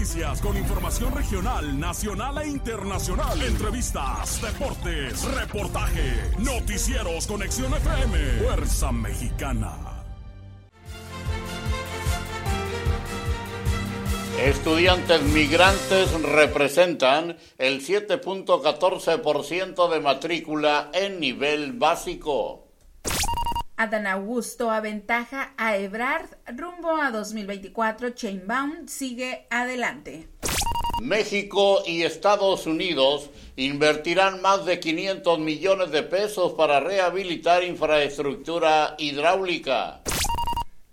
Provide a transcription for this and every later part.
Noticias con información regional, nacional e internacional. Entrevistas, deportes, reportaje, noticieros, conexión FM, Fuerza Mexicana. Estudiantes migrantes representan el 7.14% de matrícula en nivel básico. Adán Augusto aventaja a Ebrard rumbo a 2024. Chainbound sigue adelante. México y Estados Unidos invertirán más de 500 millones de pesos para rehabilitar infraestructura hidráulica.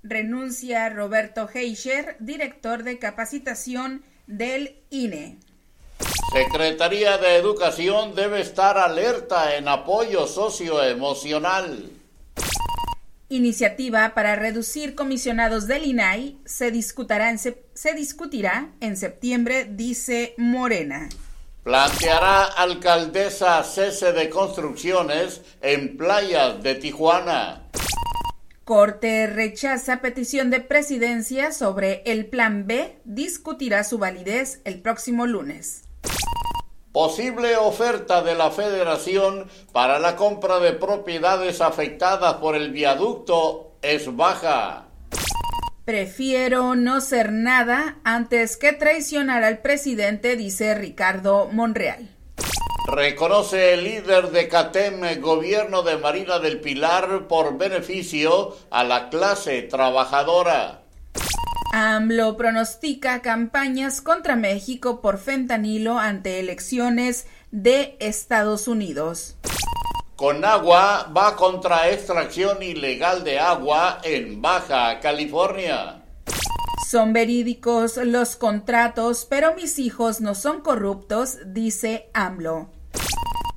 Renuncia Roberto Heischer, director de capacitación del INE. Secretaría de Educación debe estar alerta en apoyo socioemocional. Iniciativa para reducir comisionados del INAI se discutirá en, se, se discutirá en septiembre, dice Morena. Planteará alcaldesa cese de construcciones en playas de Tijuana. Corte rechaza petición de presidencia sobre el Plan B. Discutirá su validez el próximo lunes. Posible oferta de la Federación para la compra de propiedades afectadas por el viaducto es baja. Prefiero no ser nada antes que traicionar al presidente, dice Ricardo Monreal. Reconoce el líder de CATEM, gobierno de Marina del Pilar, por beneficio a la clase trabajadora. AMLO pronostica campañas contra México por fentanilo ante elecciones de Estados Unidos. Con agua va contra extracción ilegal de agua en Baja California. Son verídicos los contratos, pero mis hijos no son corruptos, dice AMLO.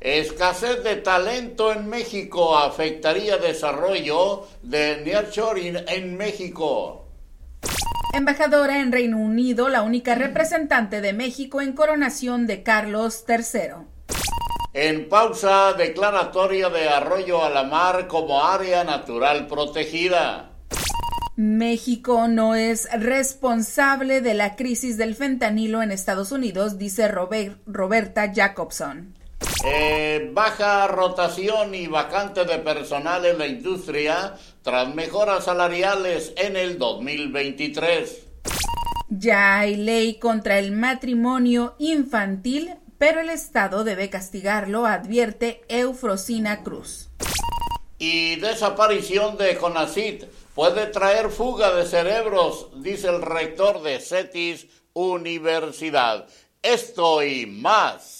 Escasez de talento en México afectaría desarrollo de nearshoring en México. Embajadora en Reino Unido, la única representante de México en coronación de Carlos III. En pausa, declaratoria de Arroyo a la Mar como área natural protegida. México no es responsable de la crisis del fentanilo en Estados Unidos, dice Robert, Roberta Jacobson. Eh, baja rotación y vacante de personal en la industria tras mejoras salariales en el 2023. Ya hay ley contra el matrimonio infantil, pero el Estado debe castigarlo, advierte Eufrosina Cruz. Y desaparición de CONACIT puede traer fuga de cerebros, dice el rector de CETIS Universidad. Esto y más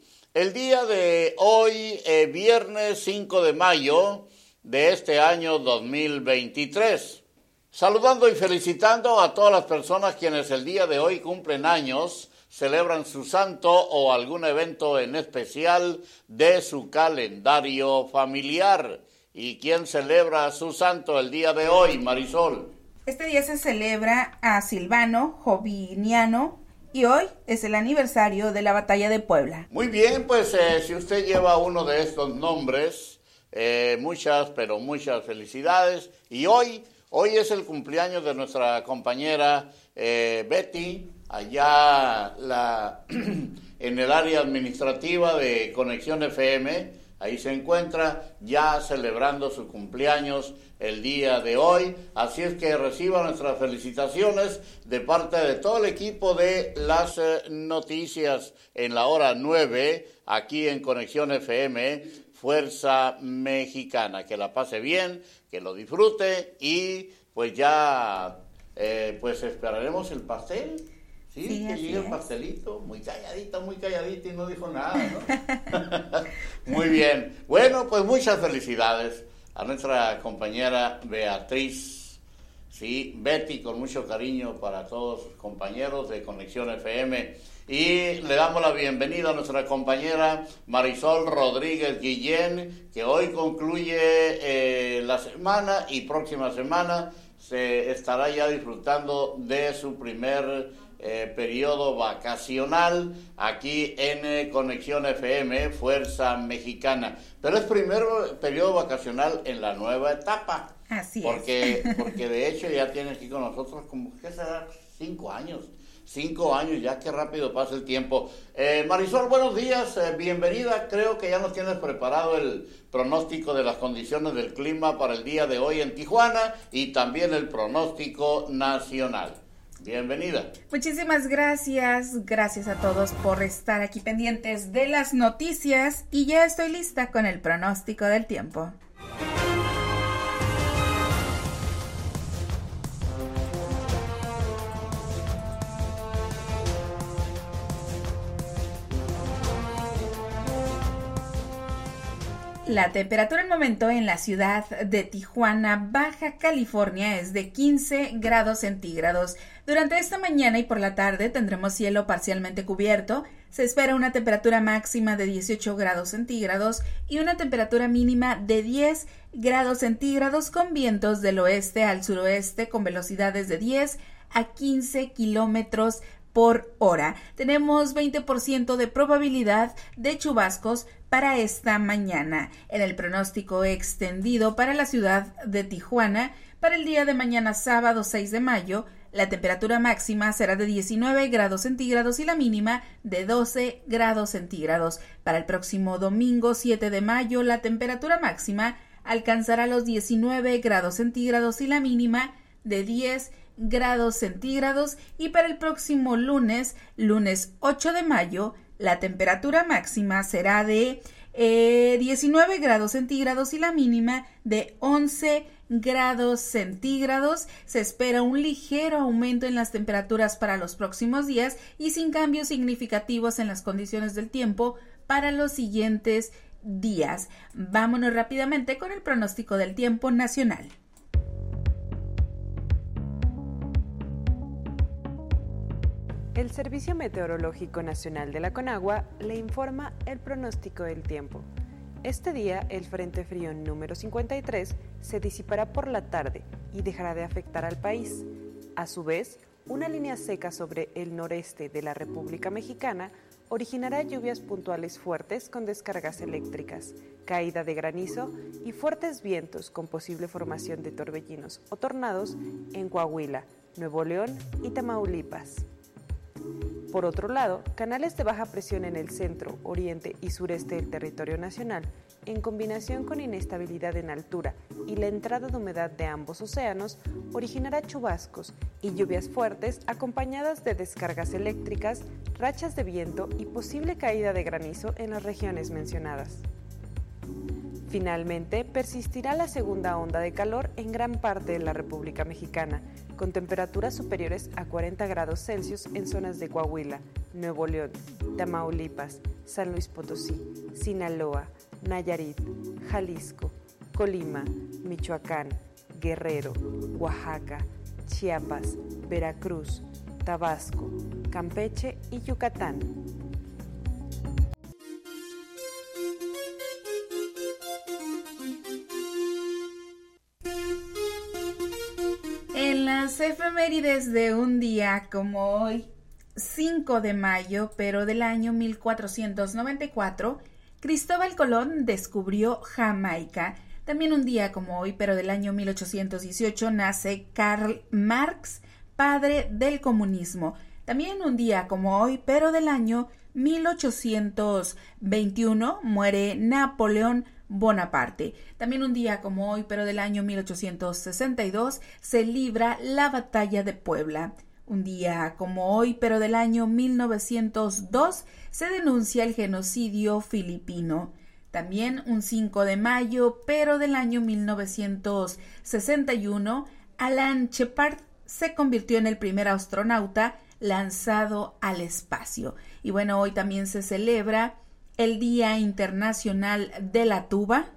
El día de hoy, eh, viernes 5 de mayo de este año 2023. Saludando y felicitando a todas las personas quienes el día de hoy cumplen años, celebran su santo o algún evento en especial de su calendario familiar. ¿Y quién celebra su santo el día de hoy, Marisol? Este día se celebra a Silvano Joviniano y hoy es el aniversario de la batalla de Puebla. Muy bien, pues eh, si usted lleva uno de estos nombres, eh, muchas, pero muchas felicidades. Y hoy Hoy es el cumpleaños de nuestra compañera eh, Betty, allá la, en el área administrativa de Conexión FM, ahí se encuentra ya celebrando su cumpleaños el día de hoy. Así es que reciba nuestras felicitaciones de parte de todo el equipo de las eh, noticias en la hora 9 aquí en Conexión FM. Fuerza Mexicana, que la pase bien, que lo disfrute y pues ya eh, pues esperaremos el pastel. Sí, que llegue el pastelito, muy calladito, muy calladito y no dijo nada, ¿no? muy bien. Bueno, pues muchas felicidades a nuestra compañera Beatriz, sí, Betty, con mucho cariño para todos sus compañeros de Conexión FM. Y le damos la bienvenida a nuestra compañera Marisol Rodríguez Guillén, que hoy concluye eh, la semana y próxima semana se estará ya disfrutando de su primer eh, periodo vacacional aquí en eh, Conexión FM, Fuerza Mexicana. Pero es primer periodo vacacional en la nueva etapa. Así porque, es. porque de hecho ya tiene aquí con nosotros como, ¿qué será? Cinco años. Cinco años, ya que rápido pasa el tiempo. Eh, Marisol, buenos días, bienvenida. Creo que ya nos tienes preparado el pronóstico de las condiciones del clima para el día de hoy en Tijuana y también el pronóstico nacional. Bienvenida. Muchísimas gracias. Gracias a todos por estar aquí pendientes de las noticias y ya estoy lista con el pronóstico del tiempo. La temperatura en momento en la ciudad de Tijuana, Baja California, es de 15 grados centígrados. Durante esta mañana y por la tarde tendremos cielo parcialmente cubierto. Se espera una temperatura máxima de 18 grados centígrados y una temperatura mínima de 10 grados centígrados con vientos del oeste al suroeste con velocidades de 10 a 15 kilómetros por hora. Tenemos 20% de probabilidad de chubascos para esta mañana. En el pronóstico extendido para la ciudad de Tijuana, para el día de mañana sábado 6 de mayo, la temperatura máxima será de 19 grados centígrados y la mínima de 12 grados centígrados. Para el próximo domingo 7 de mayo, la temperatura máxima alcanzará los 19 grados centígrados y la mínima de 10 grados centígrados y para el próximo lunes, lunes 8 de mayo, la temperatura máxima será de 19 eh, grados centígrados y la mínima de 11 grados centígrados. Se espera un ligero aumento en las temperaturas para los próximos días y sin cambios significativos en las condiciones del tiempo para los siguientes días. Vámonos rápidamente con el pronóstico del tiempo nacional. El Servicio Meteorológico Nacional de la Conagua le informa el pronóstico del tiempo. Este día el Frente Frío número 53 se disipará por la tarde y dejará de afectar al país. A su vez, una línea seca sobre el noreste de la República Mexicana originará lluvias puntuales fuertes con descargas eléctricas, caída de granizo y fuertes vientos con posible formación de torbellinos o tornados en Coahuila, Nuevo León y Tamaulipas. Por otro lado, canales de baja presión en el centro, oriente y sureste del territorio nacional, en combinación con inestabilidad en altura y la entrada de humedad de ambos océanos, originará chubascos y lluvias fuertes acompañadas de descargas eléctricas, rachas de viento y posible caída de granizo en las regiones mencionadas. Finalmente, persistirá la segunda onda de calor en gran parte de la República Mexicana, con temperaturas superiores a 40 grados Celsius en zonas de Coahuila, Nuevo León, Tamaulipas, San Luis Potosí, Sinaloa, Nayarit, Jalisco, Colima, Michoacán, Guerrero, Oaxaca, Chiapas, Veracruz, Tabasco, Campeche y Yucatán. Efemérides de un día como hoy, 5 de mayo, pero del año 1494, Cristóbal Colón descubrió Jamaica. También un día como hoy, pero del año 1818, nace Karl Marx, padre del comunismo. También un día como hoy, pero del año 1821, muere Napoleón Bonaparte. También un día como hoy, pero del año 1862, se libra la batalla de Puebla. Un día como hoy, pero del año 1902, se denuncia el genocidio filipino. También un 5 de mayo, pero del año 1961, Alan Shepard se convirtió en el primer astronauta lanzado al espacio. Y bueno, hoy también se celebra el Día Internacional de la Tuba.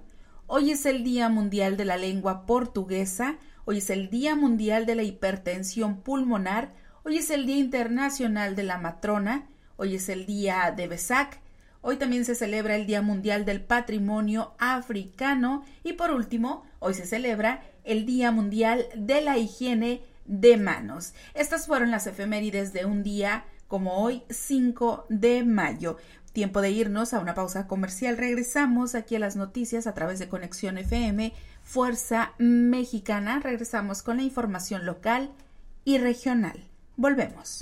Hoy es el Día Mundial de la Lengua Portuguesa. Hoy es el Día Mundial de la Hipertensión Pulmonar. Hoy es el Día Internacional de la Matrona. Hoy es el Día de Besac. Hoy también se celebra el Día Mundial del Patrimonio Africano y por último, hoy se celebra el Día Mundial de la Higiene de Manos. Estas fueron las efemérides de un día como hoy, 5 de mayo. Tiempo de irnos a una pausa comercial. Regresamos aquí a las noticias a través de Conexión FM, Fuerza Mexicana. Regresamos con la información local y regional. Volvemos.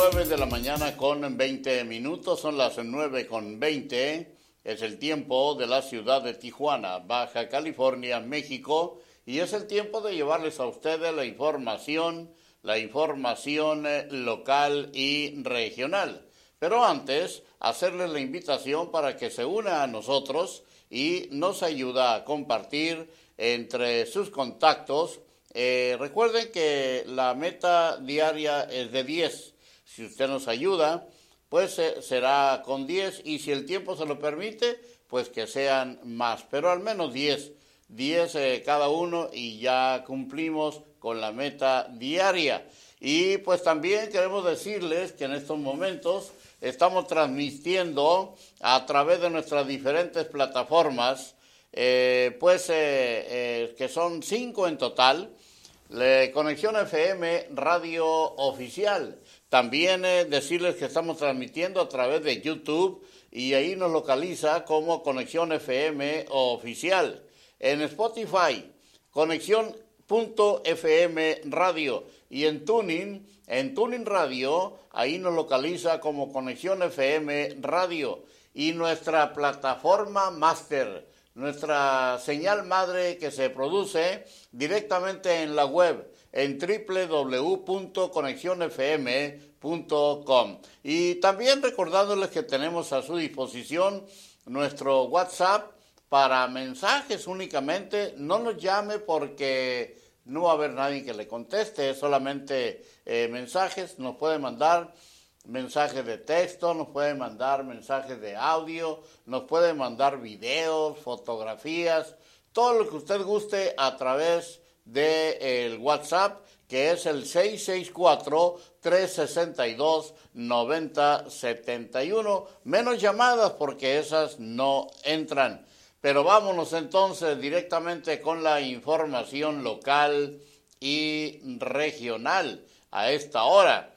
9 de la mañana con 20 minutos, son las 9 con 20, es el tiempo de la ciudad de Tijuana, Baja California, México, y es el tiempo de llevarles a ustedes la información, la información eh, local y regional. Pero antes, hacerles la invitación para que se una a nosotros y nos ayuda a compartir entre sus contactos eh, recuerden que la meta diaria es de 10. Si usted nos ayuda, pues eh, será con 10 y si el tiempo se lo permite, pues que sean más, pero al menos 10. 10 eh, cada uno y ya cumplimos con la meta diaria. Y pues también queremos decirles que en estos momentos estamos transmitiendo a través de nuestras diferentes plataformas, pues que son cinco en total, Conexión FM Radio Oficial. También eh, decirles que estamos transmitiendo a través de YouTube y ahí nos localiza como Conexión FM Oficial. En Spotify, Conexión.fm Radio y en Tuning, en Tuning Radio, ahí nos localiza como Conexión FM Radio y nuestra plataforma Master nuestra señal madre que se produce directamente en la web en www.conexionfm.com. Y también recordándoles que tenemos a su disposición nuestro WhatsApp para mensajes únicamente. No nos llame porque no va a haber nadie que le conteste, solamente eh, mensajes. Nos puede mandar mensajes de texto, nos puede mandar mensajes de audio, nos puede mandar videos, fotografías, todo lo que usted guste a través del de WhatsApp, que es el 664-362-9071. Menos llamadas porque esas no entran. Pero vámonos entonces directamente con la información local y regional a esta hora.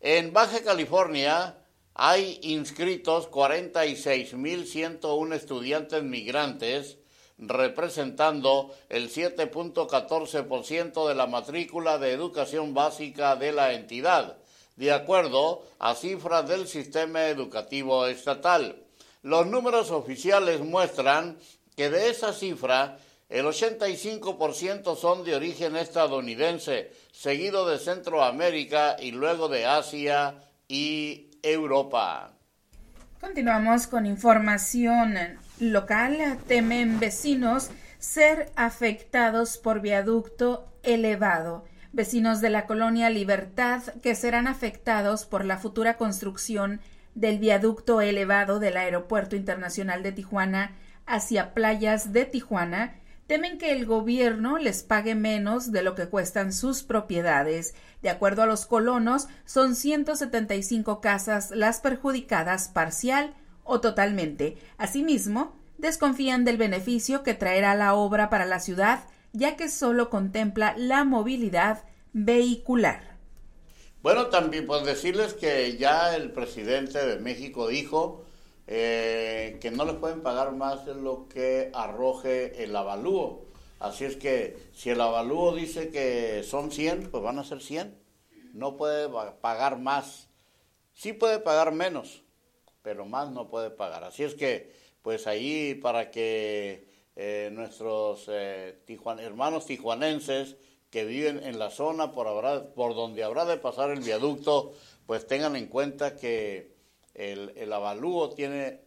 En Baja California hay inscritos 46.101 estudiantes migrantes, representando el 7.14% de la matrícula de educación básica de la entidad, de acuerdo a cifras del sistema educativo estatal. Los números oficiales muestran que de esa cifra el 85% son de origen estadounidense, seguido de Centroamérica y luego de Asia y Europa. Continuamos con información local. Temen vecinos ser afectados por viaducto elevado. Vecinos de la colonia Libertad que serán afectados por la futura construcción del viaducto elevado del Aeropuerto Internacional de Tijuana hacia playas de Tijuana temen que el gobierno les pague menos de lo que cuestan sus propiedades. De acuerdo a los colonos, son 175 casas las perjudicadas parcial o totalmente. Asimismo, desconfían del beneficio que traerá la obra para la ciudad, ya que solo contempla la movilidad vehicular. Bueno, también pues decirles que ya el presidente de México dijo eh, que no les pueden pagar más de lo que arroje el avalúo. Así es que si el avalúo dice que son 100, pues van a ser 100. No puede pagar más. Sí puede pagar menos, pero más no puede pagar. Así es que, pues ahí para que eh, nuestros eh, hermanos tijuanenses que viven en la zona por, donde habrá de pasar el viaducto, pues tengan en cuenta que el, el avalúo tiene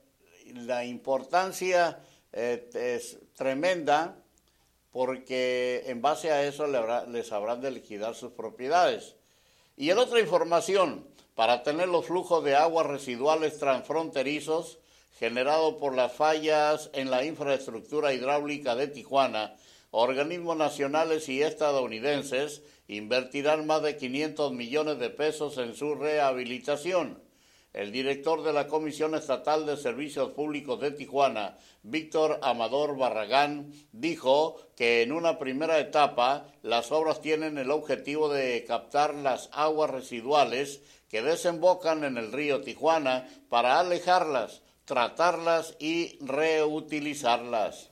la importancia eh, es tremenda porque en base a eso les habrán de liquidar sus propiedades. Y en otra información, para tener los flujos de aguas residuales transfronterizos generados por las fallas en la infraestructura hidráulica de Tijuana, organismos nacionales y estadounidenses invertirán más de 500 millones de pesos en su rehabilitación. El director de la Comisión Estatal de Servicios Públicos de Tijuana, Víctor Amador Barragán, dijo que en una primera etapa las obras tienen el objetivo de captar las aguas residuales desembocan en el río Tijuana para alejarlas, tratarlas y reutilizarlas.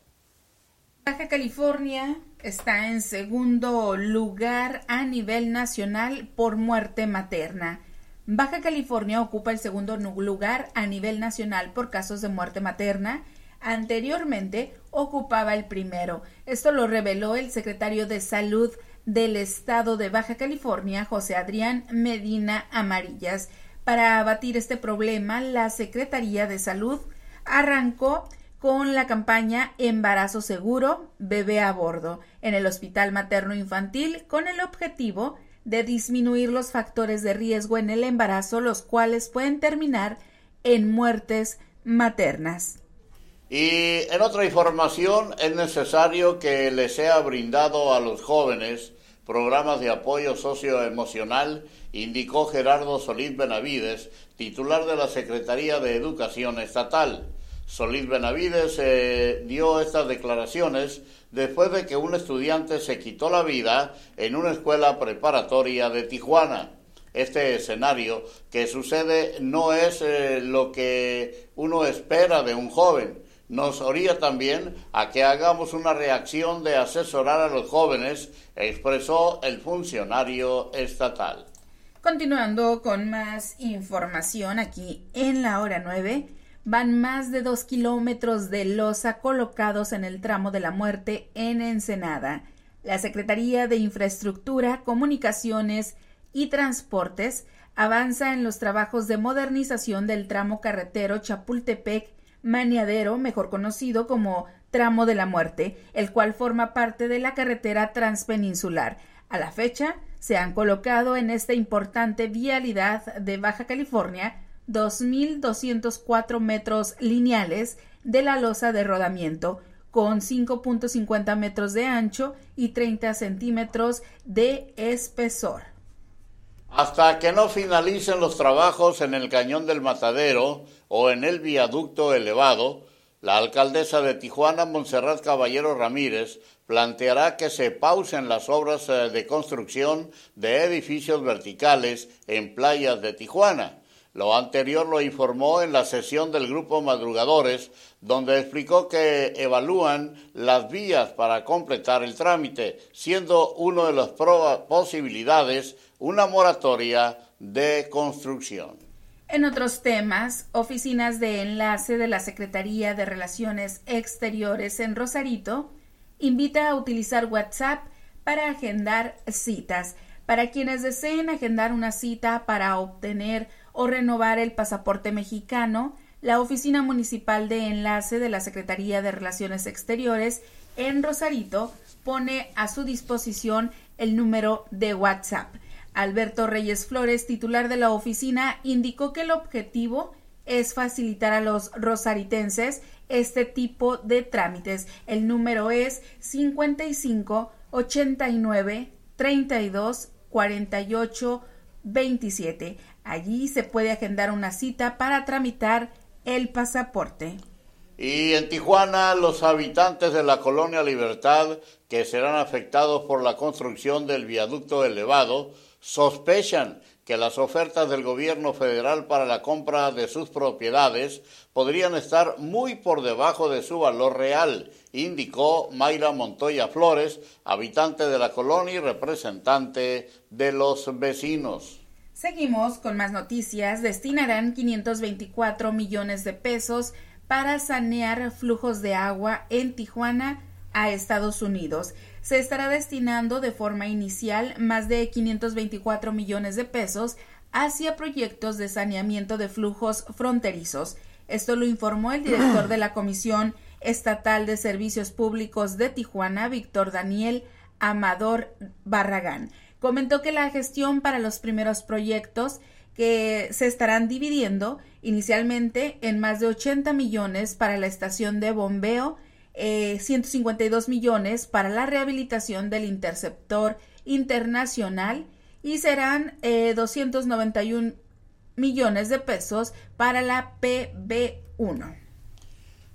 Baja California está en segundo lugar a nivel nacional por muerte materna. Baja California ocupa el segundo lugar a nivel nacional por casos de muerte materna. Anteriormente ocupaba el primero. Esto lo reveló el secretario de Salud del estado de Baja California, José Adrián Medina Amarillas. Para abatir este problema, la Secretaría de Salud arrancó con la campaña Embarazo Seguro, Bebé a Bordo en el Hospital Materno Infantil con el objetivo de disminuir los factores de riesgo en el embarazo, los cuales pueden terminar en muertes maternas. Y en otra información, es necesario que les sea brindado a los jóvenes programas de apoyo socioemocional, indicó Gerardo Solís Benavides, titular de la Secretaría de Educación Estatal. Solís Benavides eh, dio estas declaraciones después de que un estudiante se quitó la vida en una escuela preparatoria de Tijuana. Este escenario que sucede no es eh, lo que uno espera de un joven. Nos orilla también a que hagamos una reacción de asesorar a los jóvenes, expresó el funcionario estatal. Continuando con más información aquí en la hora 9 van más de dos kilómetros de losa colocados en el tramo de la muerte en Ensenada. La Secretaría de Infraestructura, Comunicaciones y Transportes avanza en los trabajos de modernización del tramo carretero Chapultepec Maniadero, mejor conocido como Tramo de la Muerte, el cual forma parte de la carretera transpeninsular. A la fecha, se han colocado en esta importante vialidad de Baja California 2.204 metros lineales de la losa de rodamiento, con 5.50 metros de ancho y 30 centímetros de espesor. Hasta que no finalicen los trabajos en el cañón del Matadero o en el viaducto elevado, la alcaldesa de Tijuana, Montserrat Caballero Ramírez, planteará que se pausen las obras eh, de construcción de edificios verticales en playas de Tijuana. Lo anterior lo informó en la sesión del grupo Madrugadores, donde explicó que evalúan las vías para completar el trámite, siendo una de las posibilidades una moratoria de construcción. En otros temas, oficinas de enlace de la Secretaría de Relaciones Exteriores en Rosarito invita a utilizar WhatsApp para agendar citas. Para quienes deseen agendar una cita para obtener o renovar el pasaporte mexicano, la Oficina Municipal de Enlace de la Secretaría de Relaciones Exteriores en Rosarito pone a su disposición el número de WhatsApp. Alberto Reyes Flores, titular de la oficina, indicó que el objetivo es facilitar a los rosaritenses este tipo de trámites. El número es 55 89 32 48 27. Allí se puede agendar una cita para tramitar el pasaporte. Y en Tijuana, los habitantes de la colonia Libertad, que serán afectados por la construcción del viaducto elevado, sospechan que las ofertas del gobierno federal para la compra de sus propiedades podrían estar muy por debajo de su valor real, indicó Mayra Montoya Flores, habitante de la colonia y representante de los vecinos. Seguimos con más noticias. Destinarán 524 millones de pesos para sanear flujos de agua en Tijuana a Estados Unidos. Se estará destinando de forma inicial más de 524 millones de pesos hacia proyectos de saneamiento de flujos fronterizos. Esto lo informó el director de la Comisión Estatal de Servicios Públicos de Tijuana, Víctor Daniel Amador Barragán comentó que la gestión para los primeros proyectos que se estarán dividiendo inicialmente en más de 80 millones para la estación de bombeo, 152 eh, millones para la rehabilitación del interceptor internacional y serán 291 eh, millones de pesos para la PB1.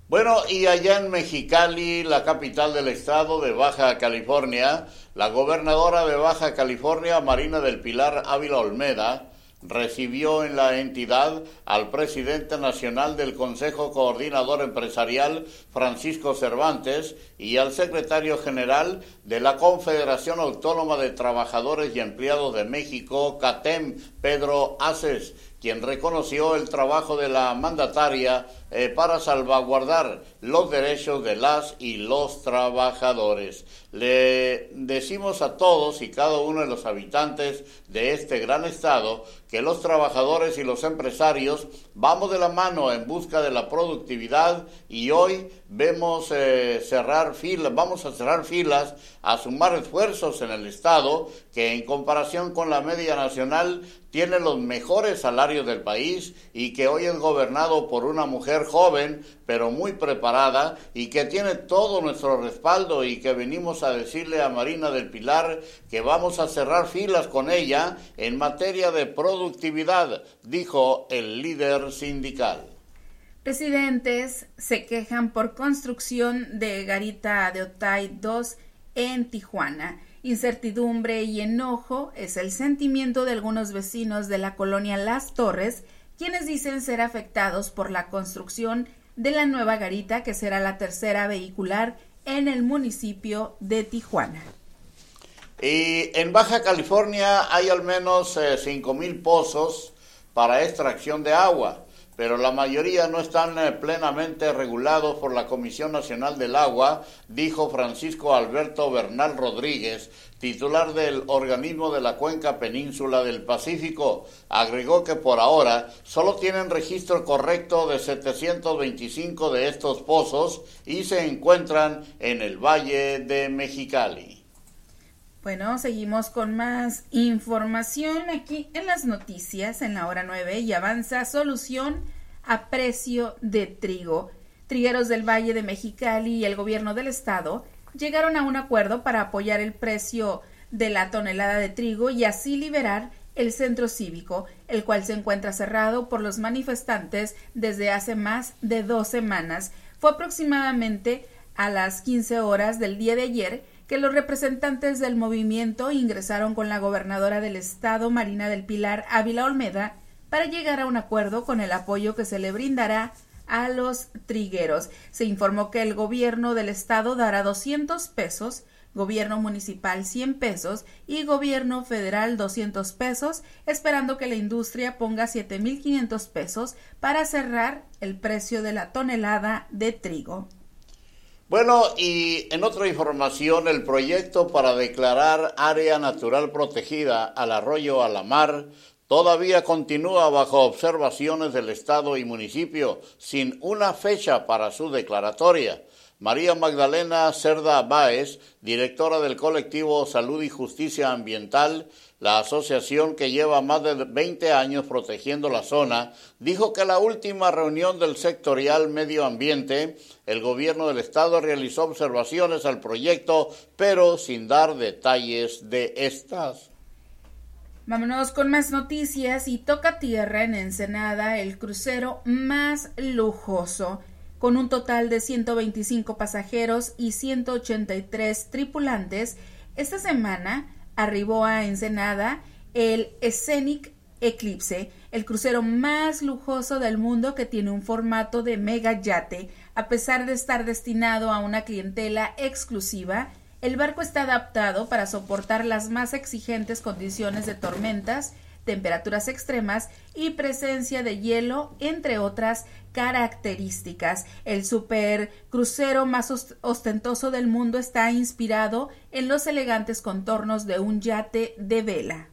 Bueno, y allá en Mexicali, la capital del estado de Baja California, la gobernadora de Baja California, Marina del Pilar Ávila Olmeda, recibió en la entidad al presidente nacional del Consejo Coordinador Empresarial, Francisco Cervantes, y al secretario general de la Confederación Autónoma de Trabajadores y Empleados de México, CATEM, Pedro Aces quien reconoció el trabajo de la mandataria eh, para salvaguardar los derechos de las y los trabajadores. Le decimos a todos y cada uno de los habitantes de este gran estado que los trabajadores y los empresarios vamos de la mano en busca de la productividad y hoy vemos eh, cerrar filas, vamos a cerrar filas, a sumar esfuerzos en el estado que en comparación con la media nacional tiene los mejores salarios del país y que hoy es gobernado por una mujer joven pero muy preparada y que tiene todo nuestro respaldo y que venimos a decirle a Marina del Pilar que vamos a cerrar filas con ella en materia de productividad, dijo el líder sindical. Residentes se quejan por construcción de garita de Otay 2 en Tijuana. Incertidumbre y enojo es el sentimiento de algunos vecinos de la colonia Las Torres, quienes dicen ser afectados por la construcción de la nueva garita que será la tercera vehicular en el municipio de Tijuana. Y en Baja California hay al menos eh, cinco mil pozos para extracción de agua pero la mayoría no están eh, plenamente regulados por la Comisión Nacional del Agua, dijo Francisco Alberto Bernal Rodríguez, titular del organismo de la Cuenca Península del Pacífico. Agregó que por ahora solo tienen registro correcto de 725 de estos pozos y se encuentran en el Valle de Mexicali. Bueno, seguimos con más información aquí en las noticias en la hora 9 y avanza solución a precio de trigo. Trigueros del Valle de Mexicali y el gobierno del estado llegaron a un acuerdo para apoyar el precio de la tonelada de trigo y así liberar el centro cívico, el cual se encuentra cerrado por los manifestantes desde hace más de dos semanas. Fue aproximadamente a las 15 horas del día de ayer que los representantes del movimiento ingresaron con la gobernadora del estado, Marina del Pilar Ávila Olmeda, para llegar a un acuerdo con el apoyo que se le brindará a los trigueros. Se informó que el gobierno del estado dará 200 pesos, gobierno municipal 100 pesos y gobierno federal 200 pesos, esperando que la industria ponga 7.500 pesos para cerrar el precio de la tonelada de trigo. Bueno, y en otra información, el proyecto para declarar área natural protegida al arroyo Alamar todavía continúa bajo observaciones del Estado y municipio sin una fecha para su declaratoria. María Magdalena Cerda Báez, directora del colectivo Salud y Justicia Ambiental, la asociación que lleva más de 20 años protegiendo la zona, dijo que la última reunión del sectorial medio ambiente, el gobierno del estado realizó observaciones al proyecto, pero sin dar detalles de estas. Vámonos con más noticias y toca tierra en Ensenada el crucero más lujoso con un total de 125 pasajeros y 183 tripulantes, esta semana arribó a Ensenada el Scenic Eclipse, el crucero más lujoso del mundo que tiene un formato de mega yate. A pesar de estar destinado a una clientela exclusiva, el barco está adaptado para soportar las más exigentes condiciones de tormentas, temperaturas extremas y presencia de hielo, entre otras características. El supercrucero más ostentoso del mundo está inspirado en los elegantes contornos de un yate de vela.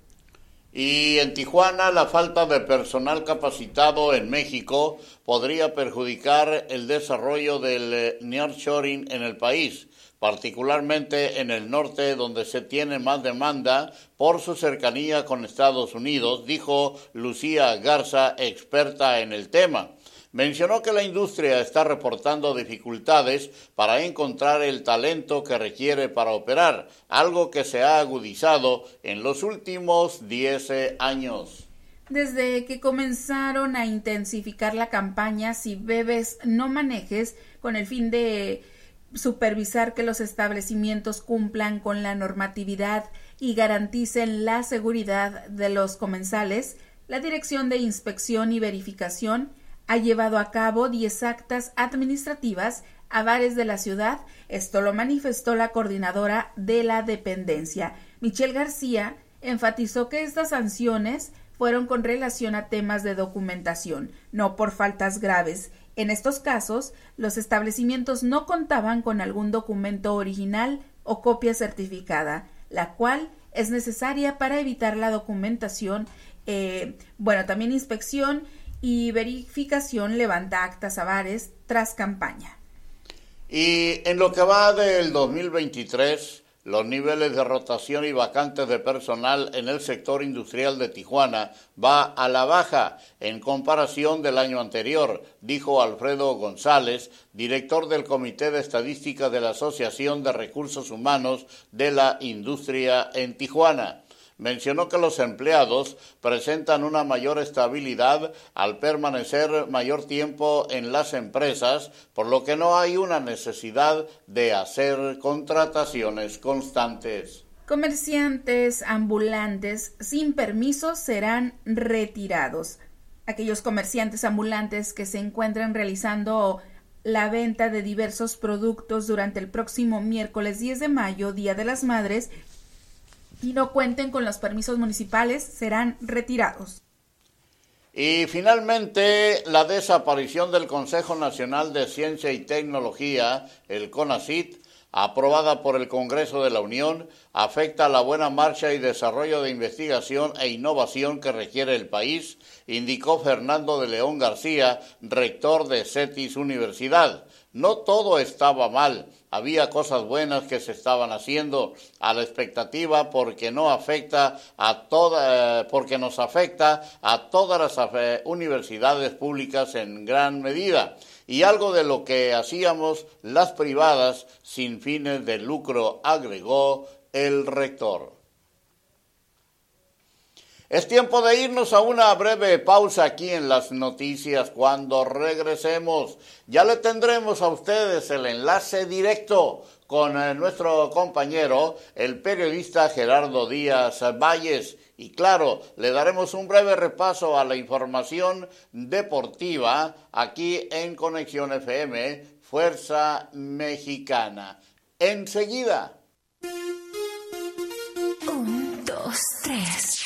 Y en Tijuana la falta de personal capacitado en México podría perjudicar el desarrollo del eh, nearshoring en el país particularmente en el norte donde se tiene más demanda por su cercanía con Estados Unidos, dijo Lucía Garza, experta en el tema. Mencionó que la industria está reportando dificultades para encontrar el talento que requiere para operar, algo que se ha agudizado en los últimos 10 años. Desde que comenzaron a intensificar la campaña Si bebes, no manejes, con el fin de supervisar que los establecimientos cumplan con la normatividad y garanticen la seguridad de los comensales, la Dirección de Inspección y Verificación ha llevado a cabo 10 actas administrativas a bares de la ciudad. Esto lo manifestó la coordinadora de la dependencia. Michelle García enfatizó que estas sanciones fueron con relación a temas de documentación, no por faltas graves, en estos casos, los establecimientos no contaban con algún documento original o copia certificada, la cual es necesaria para evitar la documentación, eh, bueno, también inspección y verificación levanta actas a tras campaña. Y en lo que va del 2023, los niveles de rotación y vacantes de personal en el sector industrial de Tijuana va a la baja en comparación del año anterior, dijo Alfredo González, director del Comité de Estadística de la Asociación de Recursos Humanos de la Industria en Tijuana mencionó que los empleados presentan una mayor estabilidad al permanecer mayor tiempo en las empresas, por lo que no hay una necesidad de hacer contrataciones constantes. Comerciantes ambulantes sin permiso serán retirados. Aquellos comerciantes ambulantes que se encuentran realizando la venta de diversos productos durante el próximo miércoles 10 de mayo, Día de las Madres, y no cuenten con los permisos municipales serán retirados. Y finalmente, la desaparición del Consejo Nacional de Ciencia y Tecnología, el CONACIT, aprobada por el Congreso de la Unión, afecta la buena marcha y desarrollo de investigación e innovación que requiere el país, indicó Fernando de León García, rector de CETIS Universidad. No todo estaba mal, había cosas buenas que se estaban haciendo a la expectativa porque no afecta a toda, eh, porque nos afecta a todas las eh, universidades públicas en gran medida y algo de lo que hacíamos las privadas sin fines de lucro, agregó el rector. Es tiempo de irnos a una breve pausa aquí en las noticias. Cuando regresemos, ya le tendremos a ustedes el enlace directo con eh, nuestro compañero, el periodista Gerardo Díaz Valles. Y claro, le daremos un breve repaso a la información deportiva aquí en Conexión FM, Fuerza Mexicana. Enseguida. Un, dos, tres.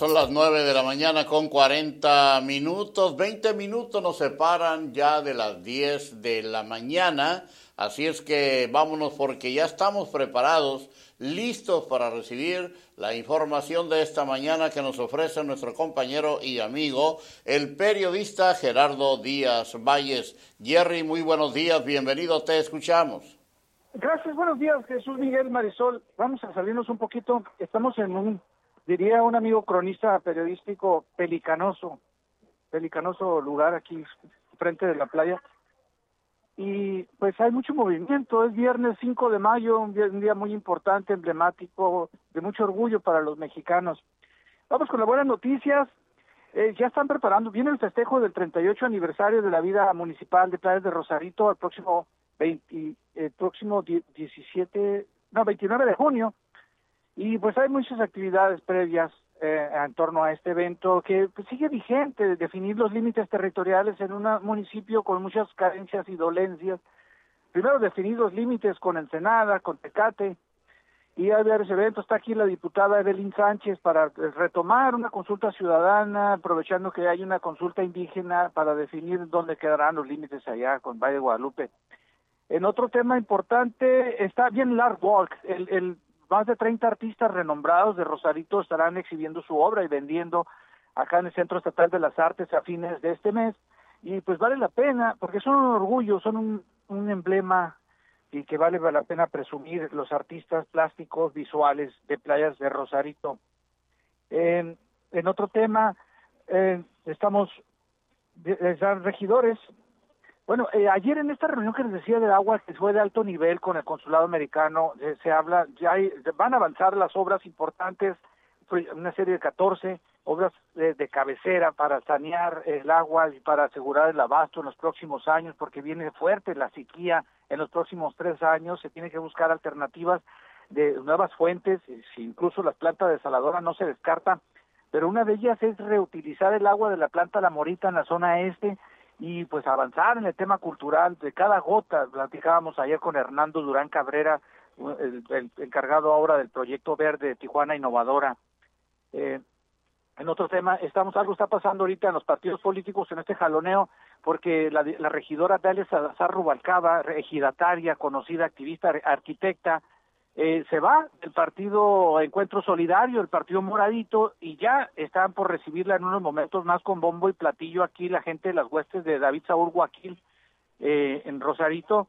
Son las 9 de la mañana con 40 minutos. 20 minutos nos separan ya de las 10 de la mañana. Así es que vámonos porque ya estamos preparados, listos para recibir la información de esta mañana que nos ofrece nuestro compañero y amigo, el periodista Gerardo Díaz Valles. Jerry, muy buenos días, bienvenido, te escuchamos. Gracias, buenos días, Jesús Miguel Marisol. Vamos a salirnos un poquito. Estamos en un, diría un amigo cronista periodístico, pelicanoso, pelicanoso lugar aquí frente de la playa y pues hay mucho movimiento. Es viernes 5 de mayo, un día, muy importante, emblemático, de mucho orgullo para los mexicanos. Vamos con las buenas noticias. Eh, ya están preparando, viene el festejo del 38 aniversario de la vida municipal de Playas de Rosarito al próximo 20, el próximo 17, no, 29 de junio. Y pues hay muchas actividades previas eh, en torno a este evento que pues, sigue vigente, definir los límites territoriales en un municipio con muchas carencias y dolencias. Primero definir los límites con Ensenada, con Tecate, y hay varios eventos. Está aquí la diputada Evelyn Sánchez para retomar una consulta ciudadana, aprovechando que hay una consulta indígena para definir dónde quedarán los límites allá con Valle de Guadalupe. En otro tema importante está bien Lark Walk, el, el más de 30 artistas renombrados de Rosarito estarán exhibiendo su obra y vendiendo acá en el Centro Estatal de las Artes a fines de este mes. Y pues vale la pena, porque son un orgullo, son un, emblema y que vale la pena presumir los artistas plásticos visuales de playas de Rosarito. en otro tema, eh, estamos, están regidores bueno, eh, ayer en esta reunión que les decía del agua, que fue de alto nivel con el consulado americano, eh, se habla, ya hay, van a avanzar las obras importantes, una serie de 14 obras de, cabecera para sanear el agua y para asegurar el abasto en los próximos años, porque viene fuerte la sequía en los próximos tres años, se tiene que buscar alternativas de nuevas fuentes, incluso las plantas desaladoras no se descartan, pero una de ellas es reutilizar el agua de la planta La Morita en la zona este, y pues avanzar en el tema cultural de cada gota. Platicábamos ayer con Hernando Durán Cabrera, el, encargado ahora del proyecto verde Tijuana Innovadora. Eh, en otro tema, estamos algo está pasando ahorita en los partidos políticos en este jaloneo, porque la, la regidora Dalia Salazar Rubalcaba, ejidataria, conocida activista, arquitecta, eh, se va el partido Encuentro Solidario, el partido Moradito, y ya están por recibirla en unos momentos más con bombo y platillo aquí la gente de las huestes de David Saúl Guaquil eh, en Rosarito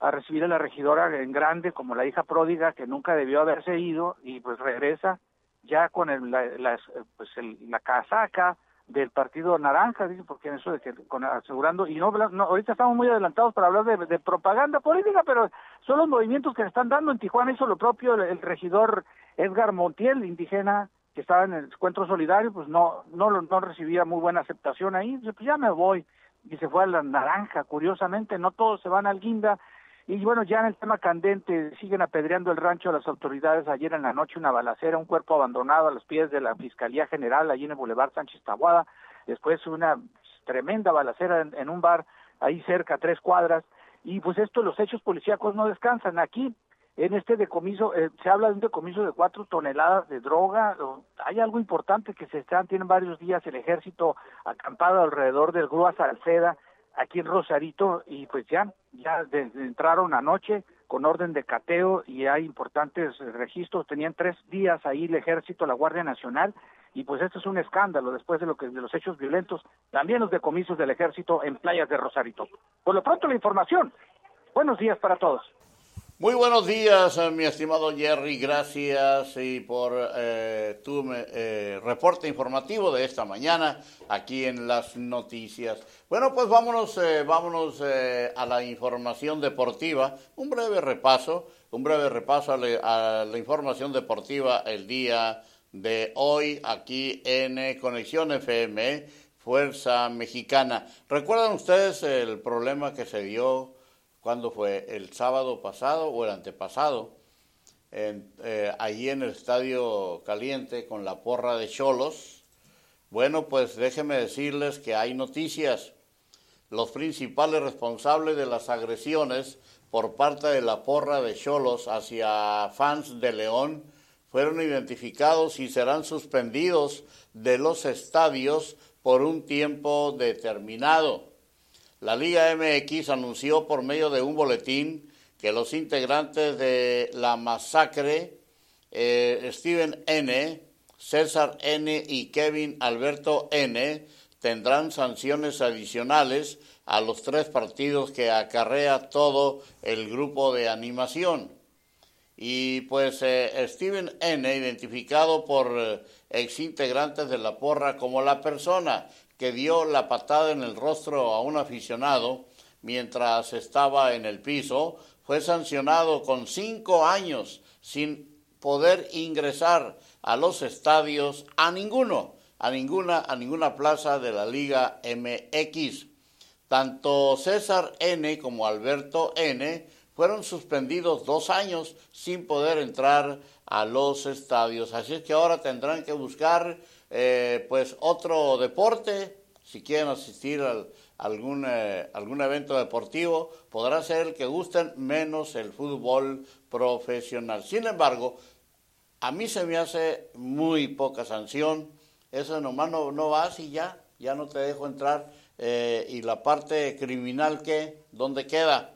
a recibir a la regidora en grande como la hija pródiga que nunca debió haberse ido y pues regresa ya con el, la, pues la casaca del Partido Naranja, dice, porque en eso de que con, asegurando, y no, no, ahorita estamos muy adelantados para hablar de, propaganda política, pero son los movimientos que se están dando en Tijuana, hizo lo propio el, regidor Edgar Montiel, indígena, que estaba en el encuentro solidario, pues no, no, no recibía muy buena aceptación ahí, pues ya me voy, y se fue a la naranja, curiosamente, no todos se van al guinda, y bueno, ya en el tema candente, siguen apedreando el rancho a las autoridades. Ayer en la noche una balacera, un cuerpo abandonado a los pies de la Fiscalía General, allí en el Boulevard Sánchez Tabuada. Después una tremenda balacera en, un bar ahí cerca, tres cuadras. Y pues esto, los hechos policíacos no descansan. Aquí, en este decomiso, eh, se habla de un decomiso de cuatro toneladas de droga. Hay algo importante que se están, tienen varios días el ejército acampado alrededor del Grúa Salceda aquí en Rosarito y pues ya, ya entraron anoche con orden de cateo y hay importantes registros, tenían tres días ahí el ejército, la Guardia Nacional y pues esto es un escándalo después de lo que de los hechos violentos, también los decomisos del ejército en playas de Rosarito. Por lo pronto la información. Buenos días para todos. Muy buenos días, eh, mi estimado Jerry. Gracias y por eh, tu eh, reporte informativo de esta mañana aquí en las noticias. Bueno, pues vámonos, vámonos a la información deportiva. Un breve repaso, un breve repaso a, a, la información deportiva el día de hoy aquí en Conexión FM, Fuerza Mexicana. ¿Recuerdan ustedes el problema que se dio? ¿Cuándo fue? ¿El sábado pasado o el antepasado? eh, allí en el Estadio Caliente con la porra de Cholos. Bueno, pues déjenme decirles que hay noticias. Los principales responsables de las agresiones por parte de la porra de Cholos hacia fans de León fueron identificados y serán suspendidos de los estadios por un tiempo determinado. La Liga MX anunció por medio de un boletín que los integrantes de la masacre, eh, Steven N., César N. y Kevin Alberto N., tendrán sanciones adicionales a los tres partidos que acarrea todo el grupo de animación. Y pues eh, Steven N., identificado por eh, exintegrantes de la porra como la persona que dio la patada en el rostro a un aficionado mientras estaba en el piso, fue sancionado con cinco años sin poder ingresar a los estadios a ninguno, a ninguna, a ninguna plaza de la Liga MX. Tanto César N como Alberto N fueron suspendidos dos años sin poder entrar a los estadios. Así es que ahora tendrán que buscar eh, pues otro deporte, si quieren asistir a algún, eh, algún evento deportivo, podrá ser el que gusten, menos el fútbol profesional. Sin embargo, a mí se me hace muy poca sanción, eso nomás no, no vas y ya, ya no te dejo entrar, eh, y la parte criminal que, ¿dónde queda?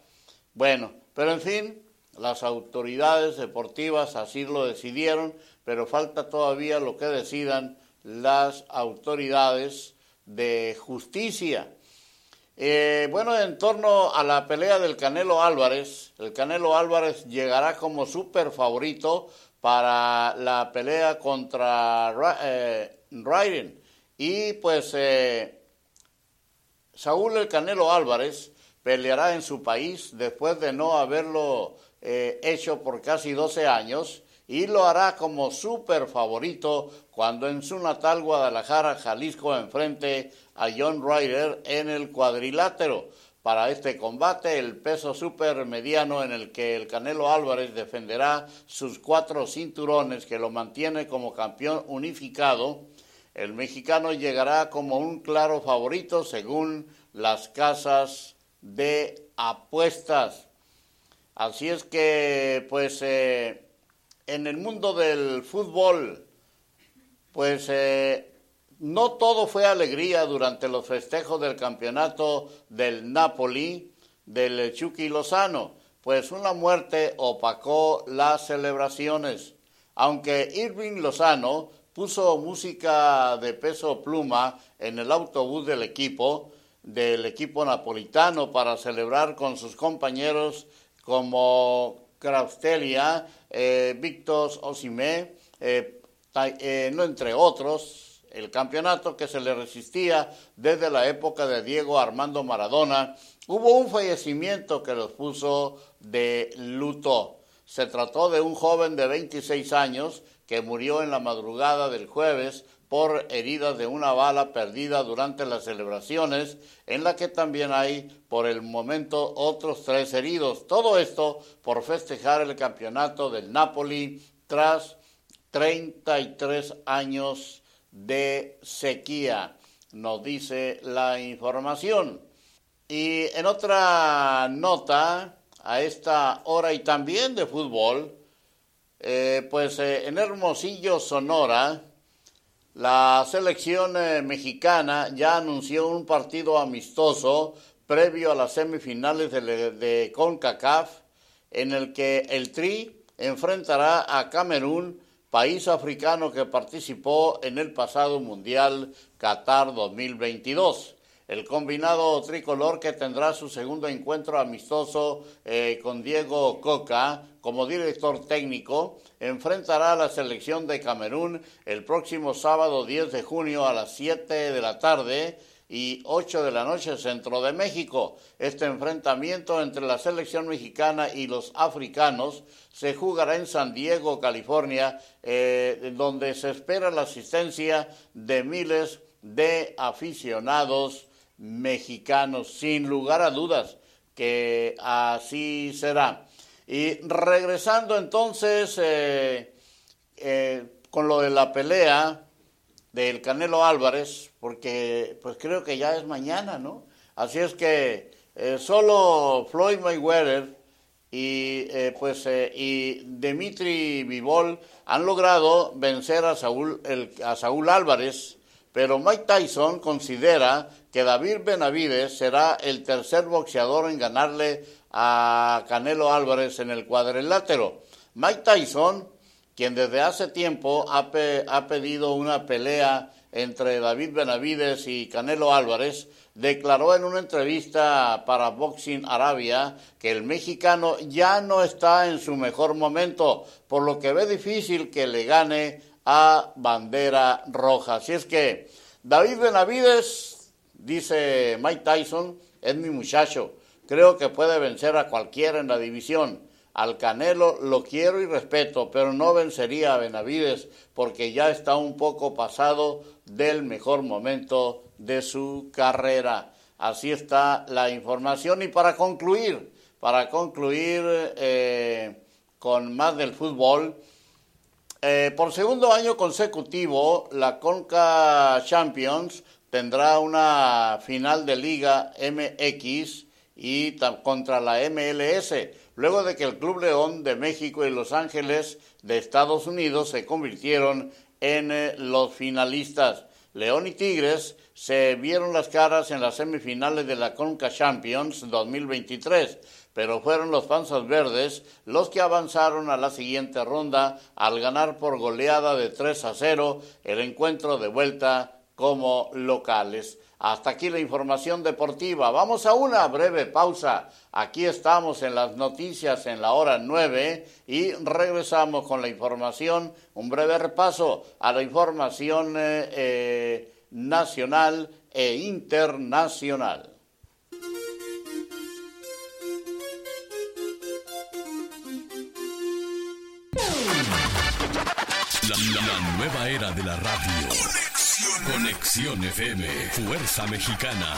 Bueno, pero en fin, las autoridades deportivas así lo decidieron, pero falta todavía lo que decidan las autoridades de justicia. Eh, bueno, en torno a la pelea del Canelo Álvarez, el Canelo Álvarez llegará como súper favorito para la pelea contra eh, Raiden. Y pues eh, Saúl el Canelo Álvarez peleará en su país después de no haberlo hecho por casi 12 años y lo hará como súper favorito cuando en su natal Guadalajara, Jalisco, enfrente a John Ryder en el cuadrilátero. Para este combate, el peso super mediano en el que el Canelo Álvarez defenderá sus cuatro cinturones que lo mantiene como campeón unificado, el mexicano llegará como un claro favorito según las casas de apuestas. Así es que, pues, eh, en el mundo del fútbol, pues eh, no todo fue alegría durante los festejos del campeonato del Napoli del Chucky Lozano, pues una muerte opacó las celebraciones. Aunque Irving Lozano puso música de peso pluma en el autobús del equipo, del equipo napolitano para celebrar con sus compañeros como Craustelia, eh, Víctor Osimé, eh, eh, no entre otros, el campeonato que se le resistía desde la época de Diego Armando Maradona, hubo un fallecimiento que los puso de luto. Se trató de un joven de 26 años que murió en la madrugada del jueves por heridas de una bala perdida durante las celebraciones, en la que también hay por el momento otros tres heridos. Todo esto por festejar el campeonato del Napoli tras 33 años de sequía, nos dice la información. Y en otra nota, a esta hora y también de fútbol, eh, pues eh, en Hermosillo, Sonora, la selección eh, mexicana ya anunció un partido amistoso previo a las semifinales de, de, CONCACAF en el que el Tri enfrentará a Camerún, país africano que participó en el pasado Mundial Qatar 2022 el combinado tricolor que tendrá su segundo encuentro amistoso eh, con Diego Coca como director técnico, enfrentará a la selección de Camerún el próximo sábado 10 de junio a las 7 de la tarde y 8 de la noche centro de México. Este enfrentamiento entre la selección mexicana y los africanos se jugará en San Diego, California, eh, donde se espera la asistencia de miles de aficionados mexicanos, sin lugar a dudas que así será. Y regresando entonces eh, eh, con lo de la pelea del Canelo Álvarez, porque pues creo que ya es mañana, ¿no? Así es que eh, solo Floyd Mayweather y pues y Dimitri Vivol han logrado vencer a Saúl a Saúl Álvarez, pero Mike Tyson considera que David Benavides será el tercer boxeador en ganarle a Canelo Álvarez en el cuadrilátero. Mike Tyson, quien desde hace tiempo ha, ha pedido una pelea entre David Benavides y Canelo Álvarez, declaró en una entrevista para Boxing Arabia que el mexicano ya no está en su mejor momento, por lo que ve difícil que le gane a bandera roja. Así es que David Benavides, dice Mike Tyson, es mi muchacho. Creo que puede vencer a cualquiera en la división. Al Canelo lo quiero y respeto, pero no vencería a Benavides porque ya está un poco pasado del mejor momento de su carrera. Así está la información. Y para concluir, para concluir eh, con más del fútbol, eh, por segundo año consecutivo, la Conca Champions tendrá una final de Liga MX y contra la MLS, luego de que el Club León de México y Los Ángeles de Estados Unidos se convirtieron en eh, los finalistas. León y Tigres se vieron las caras en las semifinales de la Conca Champions 2023, pero fueron los Panzas Verdes los que avanzaron a la siguiente ronda al ganar por goleada de 3 a 0 el encuentro de vuelta como locales. Hasta aquí la información deportiva. Vamos a una breve pausa. Aquí estamos en las noticias en la hora 9 y regresamos con la información, un breve repaso a la información eh, eh, nacional e internacional. la nueva era de la radio. Conexión FM, Fuerza Mexicana.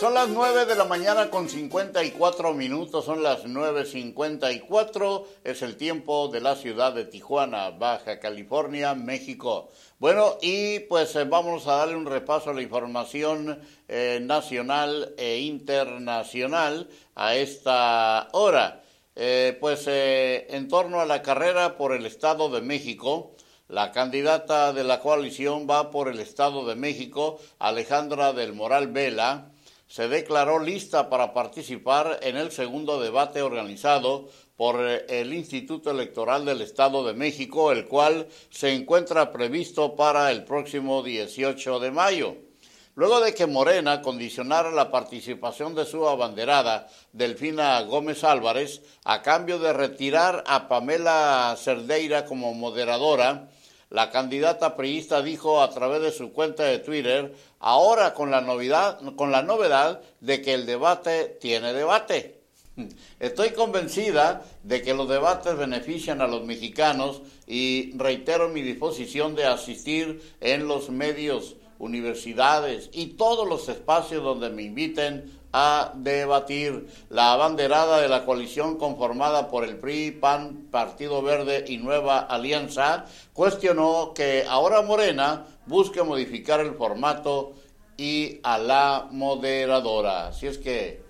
Son las 9 de la mañana con 54 minutos, son las 9.54, es el tiempo de la ciudad de Tijuana, Baja California, México. Bueno, y pues eh, vamos a darle un repaso a la información eh, nacional e internacional a esta hora. Eh, pues eh, en torno a la carrera por el Estado de México, la candidata de la coalición va por el Estado de México, Alejandra del Moral Vela, se declaró lista para participar en el segundo debate organizado por eh, el Instituto Electoral del Estado de México, el cual se encuentra previsto para el próximo 18 de mayo. Luego de que Morena condicionara la participación de su abanderada, Delfina Gómez Álvarez, a cambio de retirar a Pamela Cerdeira como moderadora, la candidata priista dijo a través de su cuenta de Twitter, ahora con la novedad, con la novedad de que el debate tiene debate. Estoy convencida de que los debates benefician a los mexicanos y reitero mi disposición de asistir en los medios universidades y todos los espacios donde me inviten a debatir. La abanderada de la coalición conformada por el PRI, PAN, Partido Verde y Nueva Alianza cuestionó que ahora Morena busque modificar el formato y a la moderadora. Así es que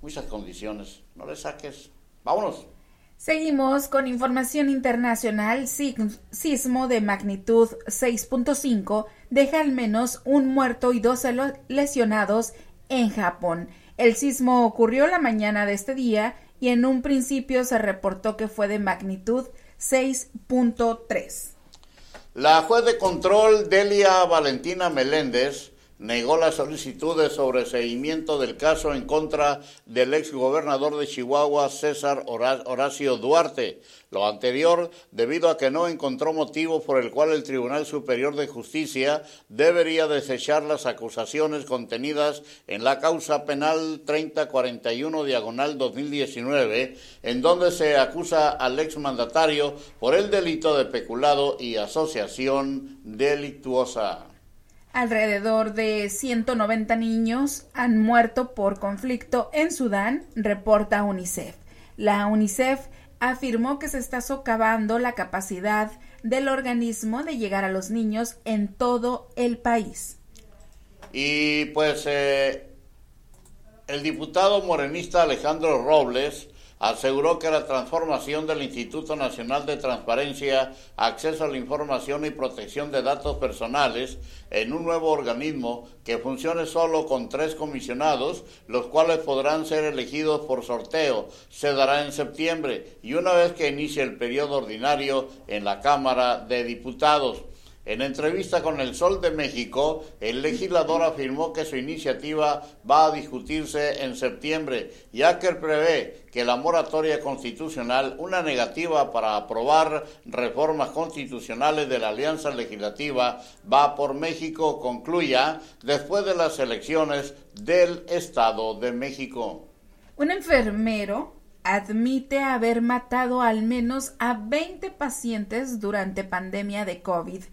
muchas condiciones. No le saques. Vámonos. Seguimos con información internacional. Sismo de magnitud 6.5 deja al menos un muerto y dos lesionados en Japón. El sismo ocurrió la mañana de este día y en un principio se reportó que fue de magnitud 6.3. La juez de control Delia Valentina Meléndez negó las solicitudes sobre seguimiento del caso en contra del ex gobernador de Chihuahua, César Horacio Duarte. Lo anterior debido a que no encontró motivo por el cual el Tribunal Superior de Justicia debería desechar las acusaciones contenidas en la causa penal 3041 diagonal 2019, en donde se acusa al ex mandatario por el delito de peculado y asociación delictuosa. Alrededor de 190 niños han muerto por conflicto en Sudán, reporta UNICEF. La UNICEF afirmó que se está socavando la capacidad del organismo de llegar a los niños en todo el país. Y pues eh, el diputado morenista Alejandro Robles aseguró que la transformación del Instituto Nacional de Transparencia, Acceso a la Información y Protección de Datos Personales en un nuevo organismo que funcione solo con tres comisionados, los cuales podrán ser elegidos por sorteo, se dará en septiembre y una vez que inicie el periodo ordinario en la Cámara de Diputados. En entrevista con El Sol de México, el legislador afirmó que su iniciativa va a discutirse en septiembre, ya que prevé que la moratoria constitucional, una negativa para aprobar reformas constitucionales de la Alianza Legislativa, va por México, concluya después de las elecciones del Estado de México. Un enfermero admite haber matado al menos a 20 pacientes durante pandemia de COVID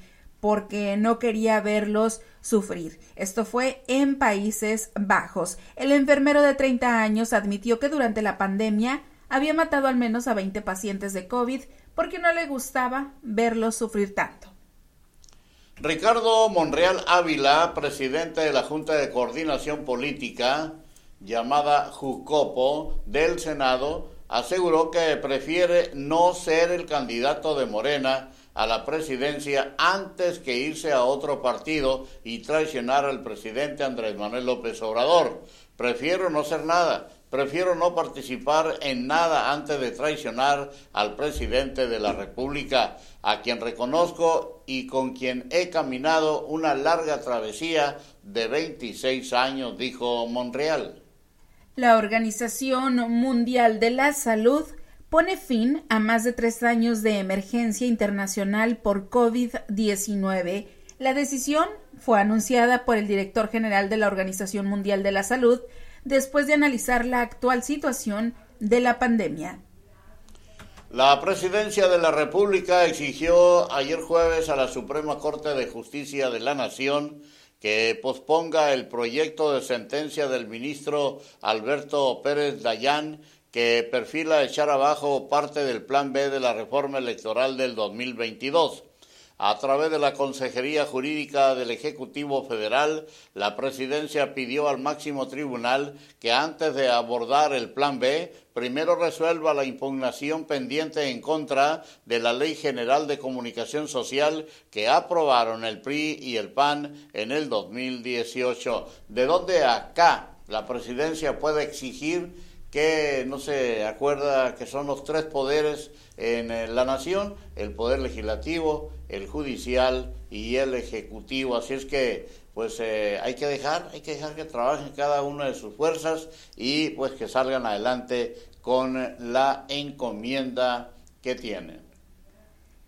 porque no quería verlos sufrir. Esto fue en Países Bajos. El enfermero de 30 años admitió que durante la pandemia había matado al menos a 20 pacientes de COVID porque no le gustaba verlos sufrir tanto. Ricardo Monreal Ávila, presidente de la Junta de Coordinación Política, llamada JUCOPO, del Senado, aseguró que prefiere no ser el candidato de Morena a la presidencia antes que irse a otro partido y traicionar al presidente Andrés Manuel López Obrador. Prefiero no ser nada, prefiero no participar en nada antes de traicionar al presidente de la República, a quien reconozco y con quien he caminado una larga travesía de 26 años, dijo Monreal. La Organización Mundial de la Salud pone fin a más de tres años de emergencia internacional por COVID-19. La decisión fue anunciada por el director general de la Organización Mundial de la Salud después de analizar la actual situación de la pandemia. La presidencia de la República exigió ayer jueves a la Suprema Corte de Justicia de la Nación que posponga el proyecto de sentencia del ministro Alberto Pérez Dayán que perfila echar abajo parte del Plan B de la reforma electoral del 2022. A través de la Consejería Jurídica del Ejecutivo Federal, la Presidencia pidió al máximo tribunal que antes de abordar el Plan B, primero resuelva la impugnación pendiente en contra de la Ley General de Comunicación Social que aprobaron el PRI y el PAN en el 2018. De donde acá la Presidencia puede exigir que no se acuerda que son los tres poderes en eh, la nación, el poder legislativo, el judicial y el ejecutivo. Así es que pues eh, hay que dejar, hay que dejar que trabajen cada una de sus fuerzas y pues que salgan adelante con la encomienda que tienen.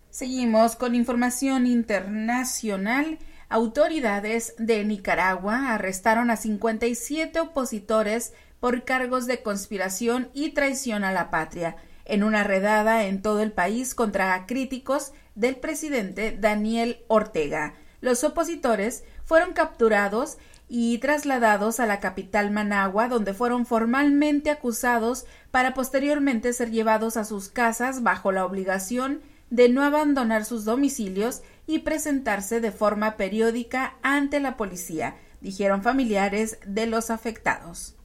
Seguimos con información internacional. Autoridades de Nicaragua arrestaron a 57 opositores por cargos de conspiración y traición a la patria, en una redada en todo el país contra críticos del presidente Daniel Ortega. Los opositores fueron capturados y trasladados a la capital Managua, donde fueron formalmente acusados para posteriormente ser llevados a sus casas bajo la obligación de no abandonar sus domicilios y presentarse de forma periódica ante la policía, dijeron familiares de los afectados.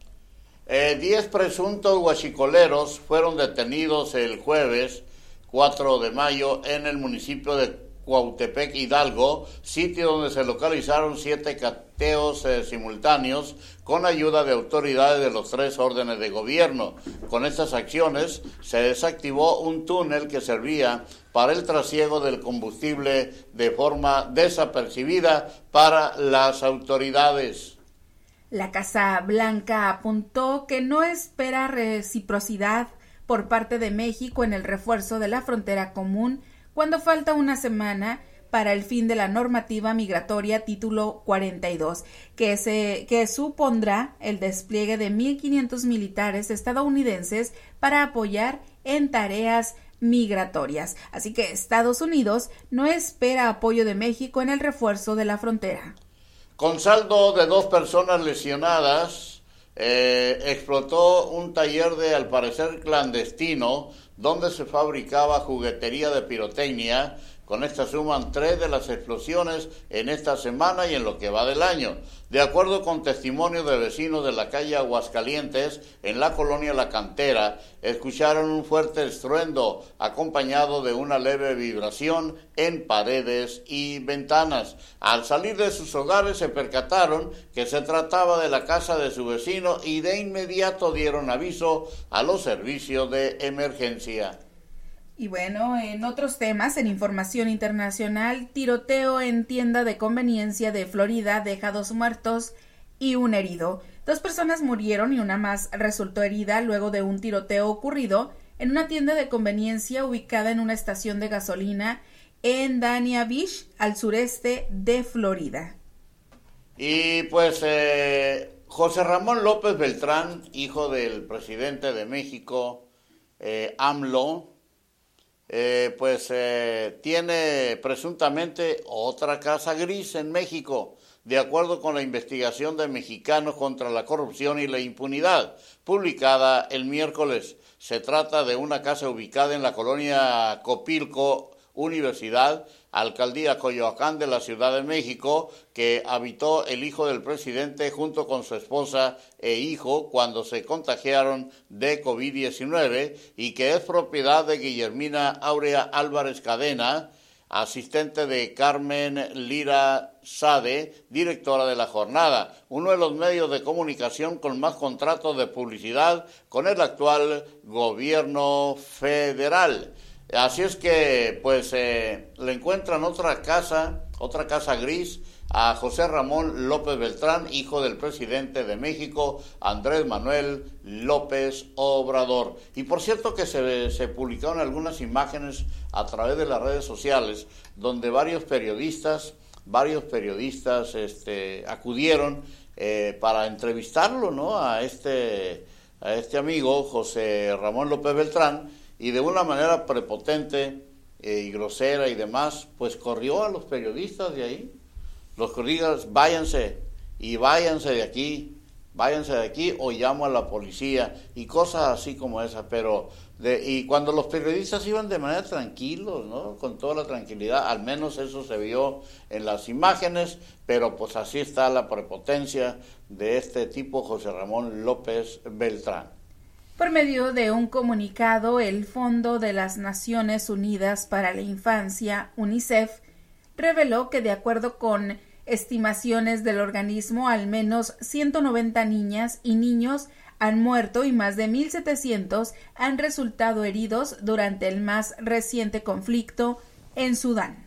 Eh, diez presuntos guachicoleros fueron detenidos el jueves 4 de mayo en el municipio de Cuautepec Hidalgo, sitio donde se localizaron siete cateos eh, simultáneos con ayuda de autoridades de los tres órdenes de gobierno. Con estas acciones se desactivó un túnel que servía para el trasiego del combustible de forma desapercibida para las autoridades. La Casa Blanca apuntó que no espera reciprocidad por parte de México en el refuerzo de la frontera común cuando falta una semana para el fin de la normativa migratoria título 42, que, se, que supondrá el despliegue de 1.500 militares estadounidenses para apoyar en tareas migratorias. Así que Estados Unidos no espera apoyo de México en el refuerzo de la frontera. Con saldo de dos personas lesionadas, eh, explotó un taller de, al parecer, clandestino, donde se fabricaba juguetería de pirotecnia con esta suman tres de las explosiones en esta semana y en lo que va del año. De acuerdo con testimonio de vecinos de la calle Aguascalientes, en la colonia La Cantera, escucharon un fuerte estruendo acompañado de una leve vibración en paredes y ventanas. Al salir de sus hogares se percataron que se trataba de la casa de su vecino y de inmediato dieron aviso a los servicios de emergencia. Y bueno, en otros temas, en información internacional, tiroteo en tienda de conveniencia de Florida deja dos muertos y un herido. Dos personas murieron y una más resultó herida luego de un tiroteo ocurrido en una tienda de conveniencia ubicada en una estación de gasolina en Dania Beach, al sureste de Florida. Y pues eh, José Ramón López Beltrán, hijo del presidente de México, eh, AMLO, eh, pues eh, tiene presuntamente otra casa gris en México, de acuerdo con la investigación de Mexicanos contra la Corrupción y la Impunidad, publicada el miércoles. Se trata de una casa ubicada en la colonia Copilco, Universidad, alcaldía Coyoacán de la Ciudad de México, que habitó el hijo del presidente junto con su esposa e hijo cuando se contagiaron de COVID-19 y que es propiedad de Guillermina Aurea Álvarez Cadena, asistente de Carmen Lira Sade, directora de la jornada, uno de los medios de comunicación con más contratos de publicidad con el actual gobierno federal. Así es que, pues, eh, le encuentran otra casa, otra casa gris a José Ramón López Beltrán, hijo del presidente de México, Andrés Manuel López Obrador. Y por cierto que se, publicaron algunas imágenes a través de las redes sociales donde varios periodistas, varios periodistas este, acudieron eh, para entrevistarlo, ¿no? A este, a este amigo, José Ramón López Beltrán, y de una manera prepotente eh, y grosera y demás, pues corrió a los periodistas de ahí. Los corridas, váyanse y váyanse de aquí, váyanse de aquí o llamo a la policía y cosas así como esa. Pero, y cuando los periodistas iban de manera tranquilos, ¿no? Con toda la tranquilidad, al menos eso se vio en las imágenes, pero pues así está la prepotencia de este tipo, José Ramón López Beltrán. Por medio de un comunicado, el Fondo de las Naciones Unidas para la Infancia, UNICEF, reveló que de acuerdo con estimaciones del organismo, al menos 190 niñas y niños han muerto y más de 1.700 han resultado heridos durante el más reciente conflicto en Sudán.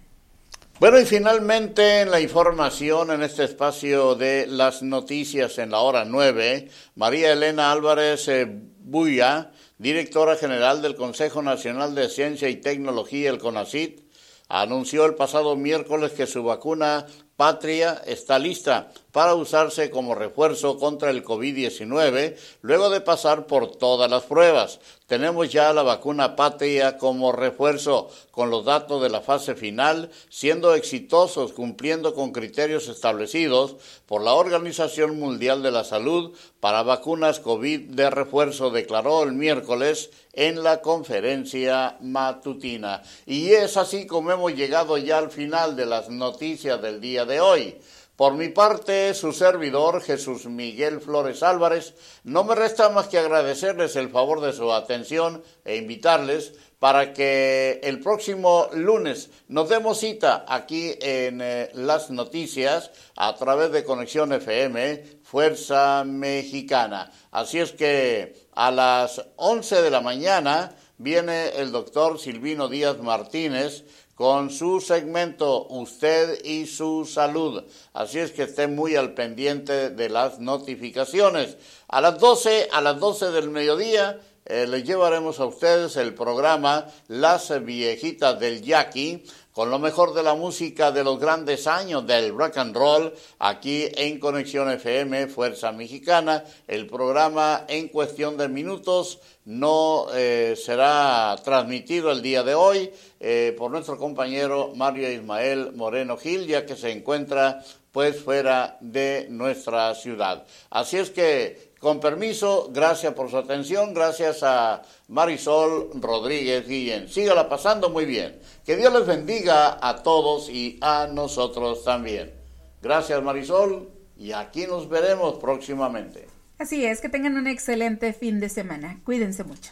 Bueno, y finalmente en la información en este espacio de las noticias en la hora 9, María Elena Álvarez eh, Buya, directora general del Consejo Nacional de Ciencia y Tecnología, el CONACIT, anunció el pasado miércoles que su vacuna Patria está lista para usarse como refuerzo contra el COVID-19 luego de pasar por todas las pruebas. Tenemos ya la vacuna Patria como refuerzo con los datos de la fase final siendo exitosos cumpliendo con criterios establecidos por la Organización Mundial de la Salud para vacunas COVID de refuerzo, declaró el miércoles en la conferencia matutina. Y es así como hemos llegado ya al final de las noticias del día de hoy. Por mi parte, su servidor Jesús Miguel Flores Álvarez, no me resta más que agradecerles el favor de su atención e invitarles para que el próximo lunes nos demos cita aquí en eh, las noticias a través de Conexión FM, Fuerza Mexicana. Así es que a las 11 de la mañana viene el doctor Silvino Díaz Martínez con su segmento Usted y su salud. Así es que esté muy al pendiente de las notificaciones. A las 12, a las 12 del mediodía eh, les llevaremos a ustedes el programa Las viejitas del Yaqui con lo mejor de la música de los grandes años del rock and roll aquí en Conexión FM Fuerza Mexicana. El programa en cuestión de minutos no eh, será transmitido el día de hoy eh, por nuestro compañero Mario Ismael Moreno Gil, ya que se encuentra pues fuera de nuestra ciudad. Así es que con permiso, gracias por su atención, gracias a Marisol Rodríguez Guillén. Sígala pasando muy bien. Que Dios les bendiga a todos y a nosotros también. Gracias Marisol y aquí nos veremos próximamente. Así es, que tengan un excelente fin de semana. Cuídense mucho.